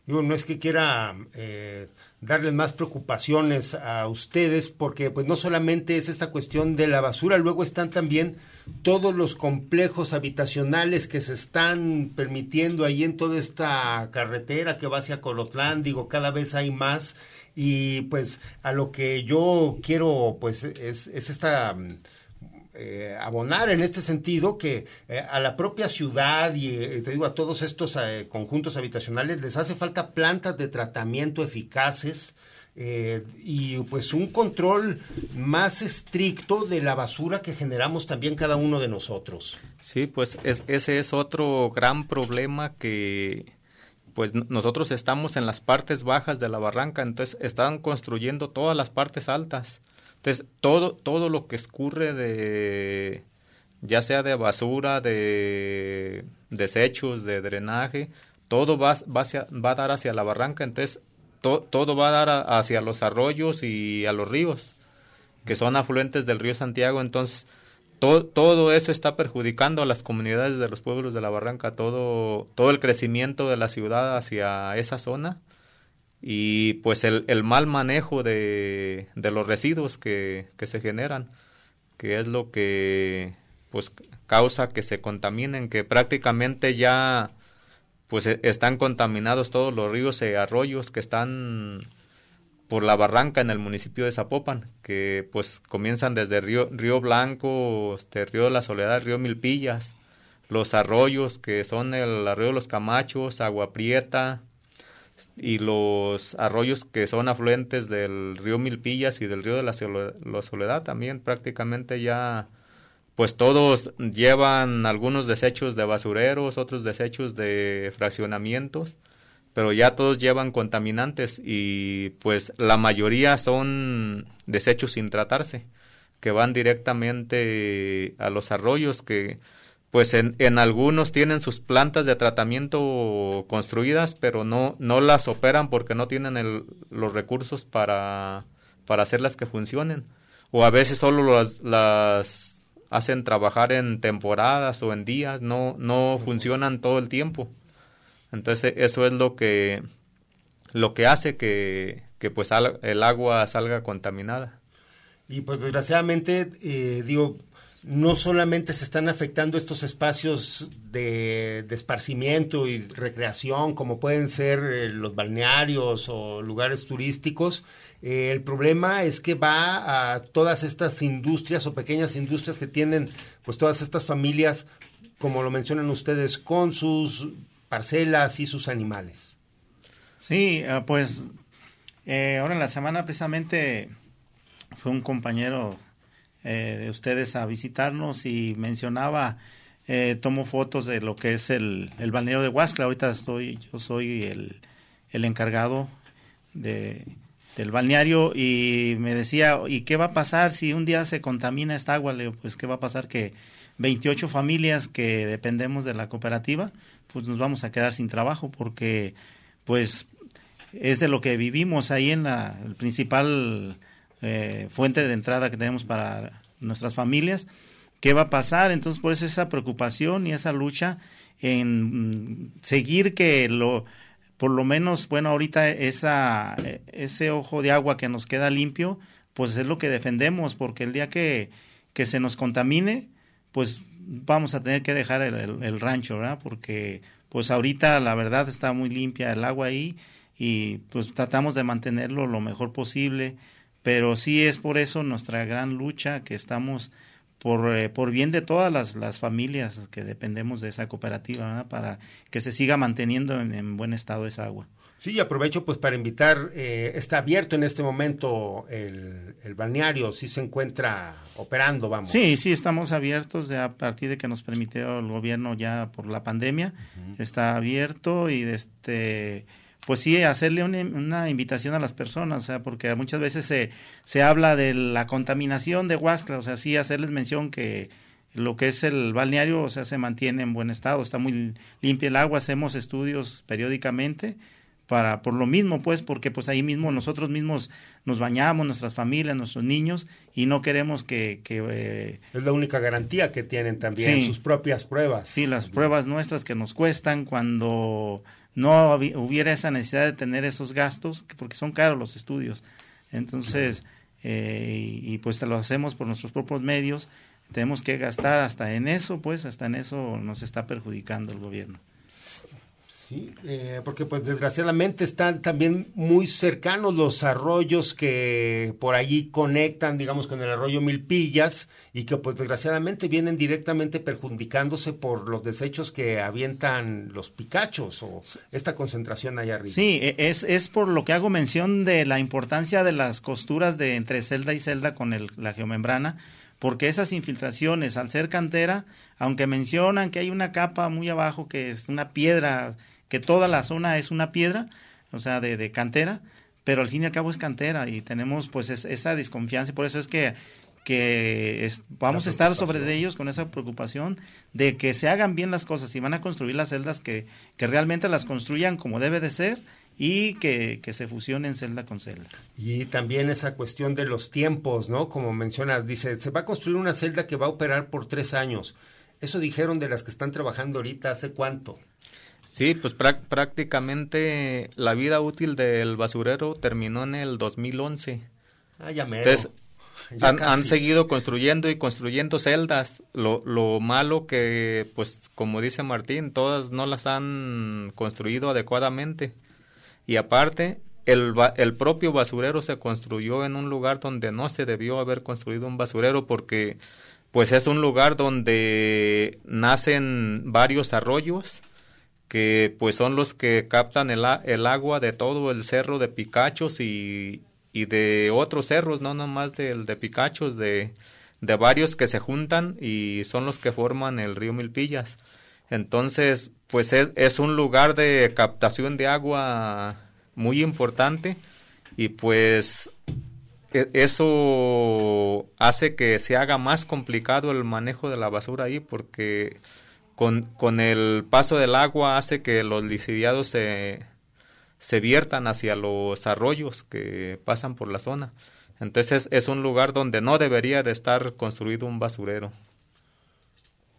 Digo, no es que quiera eh, darles más preocupaciones a ustedes, porque pues no solamente es esta cuestión de la basura, luego están también todos los complejos habitacionales que se están permitiendo ahí en toda esta carretera que va hacia Colotlán, digo, cada vez hay más y pues a lo que yo quiero pues es, es esta eh, abonar en este sentido que eh, a la propia ciudad y eh, te digo a todos estos conjuntos habitacionales les hace falta plantas de tratamiento eficaces y pues un control más estricto de la basura que generamos también cada uno de nosotros. Sí, pues ese es otro gran problema que pues nosotros estamos en las partes bajas de la barranca, entonces están construyendo todas las partes altas. Entonces, todo, todo lo que escurre de, ya sea de basura, de desechos, de drenaje, todo va, va, va a dar hacia la barranca. Entonces, todo va a dar hacia los arroyos y a los ríos, que son afluentes del río Santiago, entonces todo, eso está perjudicando a las comunidades de los pueblos de la barranca, todo, todo el crecimiento de la ciudad hacia esa zona y pues el, mal manejo de, de los residuos que, que, se generan, que es lo que pues causa que se contaminen, que prácticamente ya pues e, están contaminados todos los ríos y arroyos que están por la barranca en el municipio de Zapopan, que pues comienzan desde Río, Río Blanco, este, Río de la Soledad, Río Milpillas, los arroyos que son el arroyo de los Camachos, Agua Prieta y los arroyos que son afluentes del río Milpillas y del río de la Soledad también prácticamente ya pues todos llevan algunos desechos de basureros, otros desechos de fraccionamientos pero ya todos llevan contaminantes y pues la mayoría son desechos sin tratarse, que van directamente a los arroyos que pues en, en algunos tienen sus plantas de tratamiento construidas, pero no, no las operan porque no tienen el, los recursos para, para hacerlas que funcionen. O a veces solo las, las hacen trabajar en temporadas o en días, no, no funcionan todo el tiempo. Entonces eso es lo que, lo que hace que, que pues el agua salga contaminada. Y pues desgraciadamente, eh, digo, no solamente se están afectando estos espacios de, de esparcimiento y recreación, como pueden ser eh, los balnearios o lugares turísticos, eh, el problema es que va a todas estas industrias o pequeñas industrias que tienen, pues todas estas familias, como lo mencionan ustedes, con sus parcelas y sus animales. Sí, ah, pues eh, ahora en la semana precisamente fue un compañero eh, de ustedes a visitarnos y mencionaba, eh, tomó fotos de lo que es el, el balneario de Huascla. Ahorita estoy, yo soy el, el encargado de, del balneario y me decía, ¿y qué va a pasar si un día se contamina esta agua? Le pues, ¿qué va a pasar? Que 28 familias que dependemos de la cooperativa, pues nos vamos a quedar sin trabajo porque pues es de lo que vivimos ahí en la principal eh, fuente de entrada que tenemos para nuestras familias. ¿Qué va a pasar? Entonces, por eso esa preocupación y esa lucha en mm, seguir que lo, por lo menos, bueno, ahorita esa, ese ojo de agua que nos queda limpio, pues es lo que defendemos, porque el día que, que se nos contamine, pues vamos a tener que dejar el, rancho, ¿verdad? Porque pues ahorita la verdad está muy limpia el agua ahí y pues tratamos de mantenerlo lo mejor posible, pero sí es por eso nuestra gran lucha que estamos por, eh, por bien de todas las, las, familias que dependemos de esa cooperativa, ¿verdad? Para que se siga manteniendo en buen estado esa agua. Sí, y aprovecho pues para invitar, eh, está abierto en este momento el, el, balneario, sí se encuentra operando, vamos. Sí, sí, estamos abiertos de a partir de que nos permitió el gobierno ya por la pandemia, está abierto y este pues sí, hacerle una, una, invitación a las personas, o sea, porque muchas veces se, se habla de la contaminación de Huascla, o sea, sí hacerles mención que lo que es el balneario, o sea, se mantiene en buen estado, está muy limpia el agua, hacemos estudios periódicamente, para por lo mismo pues porque pues ahí mismo nosotros mismos nos bañamos nuestras familias nuestros niños y no queremos que, que eh, es la única garantía que tienen también sus propias pruebas. Sí las pruebas nuestras que nos cuestan cuando no hubiera esa necesidad de tener esos gastos porque son caros los estudios. Entonces eh, y, pues lo hacemos por nuestros propios medios tenemos que gastar hasta en eso pues hasta en eso nos está perjudicando el gobierno Sí, eh, porque pues desgraciadamente están también muy cercanos los arroyos que por allí conectan, digamos, con el arroyo Milpillas y que pues desgraciadamente vienen directamente perjudicándose por los desechos que avientan los picachos o esta concentración allá arriba. Sí, e, es, es por lo que hago mención de la importancia de las costuras de entre celda y celda con el, la geomembrana, porque esas infiltraciones, al ser cantera, aunque mencionan que hay una capa muy abajo que es una piedra que toda la zona es una piedra, o sea, de, de cantera, pero al fin y al cabo es cantera y tenemos pues esa desconfianza y por eso es que que vamos a estar sobre de ellos con esa preocupación de que se hagan bien las cosas y van a construir las celdas que, que realmente las construyan como debe de ser y que, que se fusionen celda con celda. Y también esa cuestión de los tiempos, ¿no? Como mencionas, dice, se va a construir una celda que va a operar por tres años. Eso dijeron de las que están trabajando ahorita, ¿hace cuánto? Sí, pues prácticamente la vida útil del basurero terminó en el 2011. Ah, ya me Entonces, han, han, seguido construyendo y construyendo celdas. Lo, lo malo que, pues, como dice Martín, todas no las han construido adecuadamente. Y aparte, el, el propio basurero se construyó en un lugar donde no se debió haber construido un basurero porque, pues, es un lugar donde nacen varios arroyos que pues son los que captan el, el agua de todo el cerro de Picachos y, y de otros cerros, no nomás del de Picachos, de, de varios que se juntan y son los que forman el río Milpillas. Entonces, pues es, es un lugar de captación de agua muy importante y pues e, eso hace que se haga más complicado el manejo de la basura ahí porque con, con el paso del agua hace que los lisidiados se, se viertan hacia los arroyos que pasan por la zona. Entonces es un lugar donde no debería de estar construido un basurero.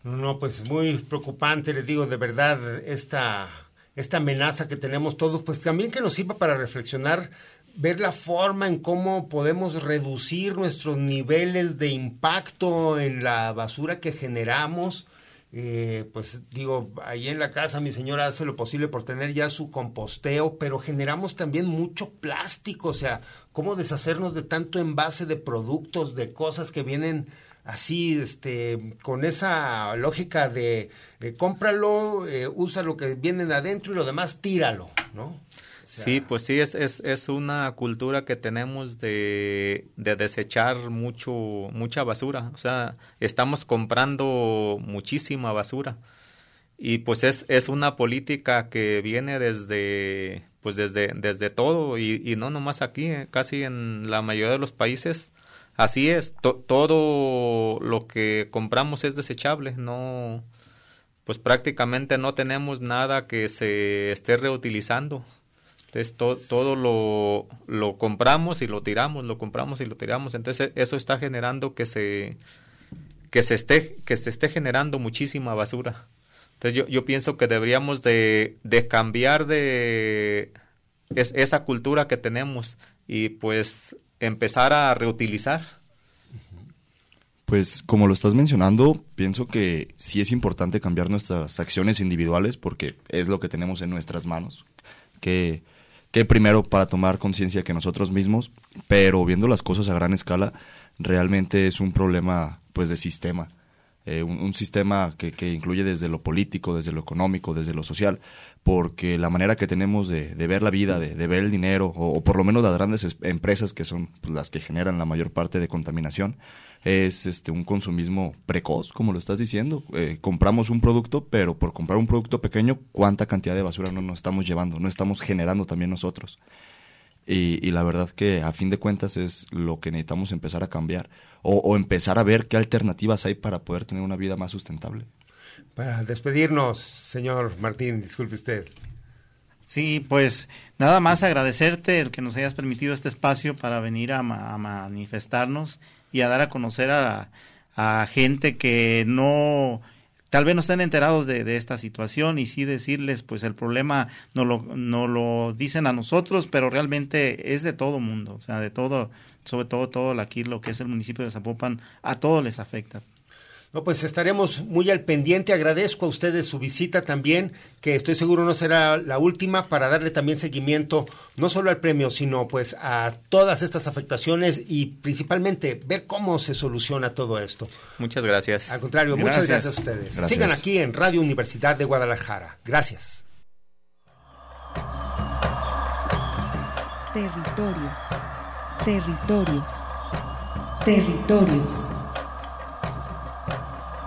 No, no, pues muy preocupante, les digo, de verdad, esta, esta amenaza que tenemos todos, pues también que nos sirva para reflexionar, ver la forma en cómo podemos reducir nuestros niveles de impacto en la basura que generamos, eh, pues digo, ahí en la casa mi señora hace lo posible por tener ya su composteo, pero generamos también mucho plástico, o sea, cómo deshacernos de tanto envase de productos, de cosas que vienen así, este, con esa lógica de, cómpralo, eh, usa lo que viene de adentro y lo demás tíralo, ¿no? sí, pues sí, es, es, es una cultura que tenemos de, de, desechar mucho, mucha basura. O sea, estamos comprando muchísima basura. Y pues es, es una política que viene desde, pues desde, desde todo, y, y no nomás aquí, eh, casi en la mayoría de los países. Así es, todo lo que compramos es desechable, no, pues prácticamente no tenemos nada que se esté reutilizando. Entonces todo lo, lo compramos y lo tiramos, lo compramos y lo tiramos. Entonces eso está generando que se que se esté que se esté generando muchísima basura. Entonces yo, yo pienso que deberíamos de, de cambiar de esa cultura que tenemos y pues empezar a reutilizar. Pues como lo estás mencionando, pienso que sí es importante cambiar nuestras acciones individuales porque es lo que tenemos en nuestras manos. Que que primero para tomar conciencia que nosotros mismos, pero viendo las cosas a gran escala, realmente es un problema pues de sistema. Eh, un, sistema que, que, incluye desde lo político, desde lo económico, desde lo social, porque la manera que tenemos de, ver la vida, de, de ver el dinero, o, por lo menos las grandes empresas que son pues, las que generan la mayor parte de contaminación, es este un consumismo precoz, como lo estás diciendo. Eh, compramos un producto, pero por comprar un producto pequeño, ¿cuánta cantidad de basura no nos estamos llevando? No estamos generando también nosotros. Y, la verdad que a fin de cuentas es lo que necesitamos empezar a cambiar o, empezar a ver qué alternativas hay para poder tener una vida más sustentable. Para despedirnos, señor Martín, disculpe usted. Sí, pues nada más agradecerte el que nos hayas permitido este espacio para venir a, ma a manifestarnos y a dar a conocer a, a gente que no tal vez no estén enterados de, de, esta situación y sí decirles, pues el problema no lo, no lo dicen a nosotros, pero realmente es de todo mundo, o sea, de todo, sobre todo todo aquí lo que es el municipio de Zapopan, a todos les afecta. No, pues estaremos muy al pendiente. Agradezco a ustedes su visita también, que estoy seguro no será la última, para darle también seguimiento no solo al premio, sino pues a todas estas afectaciones y principalmente ver cómo se soluciona todo esto. Muchas gracias. Al contrario, gracias. muchas gracias a ustedes. Gracias. Sigan aquí en Radio Universidad de Guadalajara. Gracias. Territorios. Territorios. Territorios.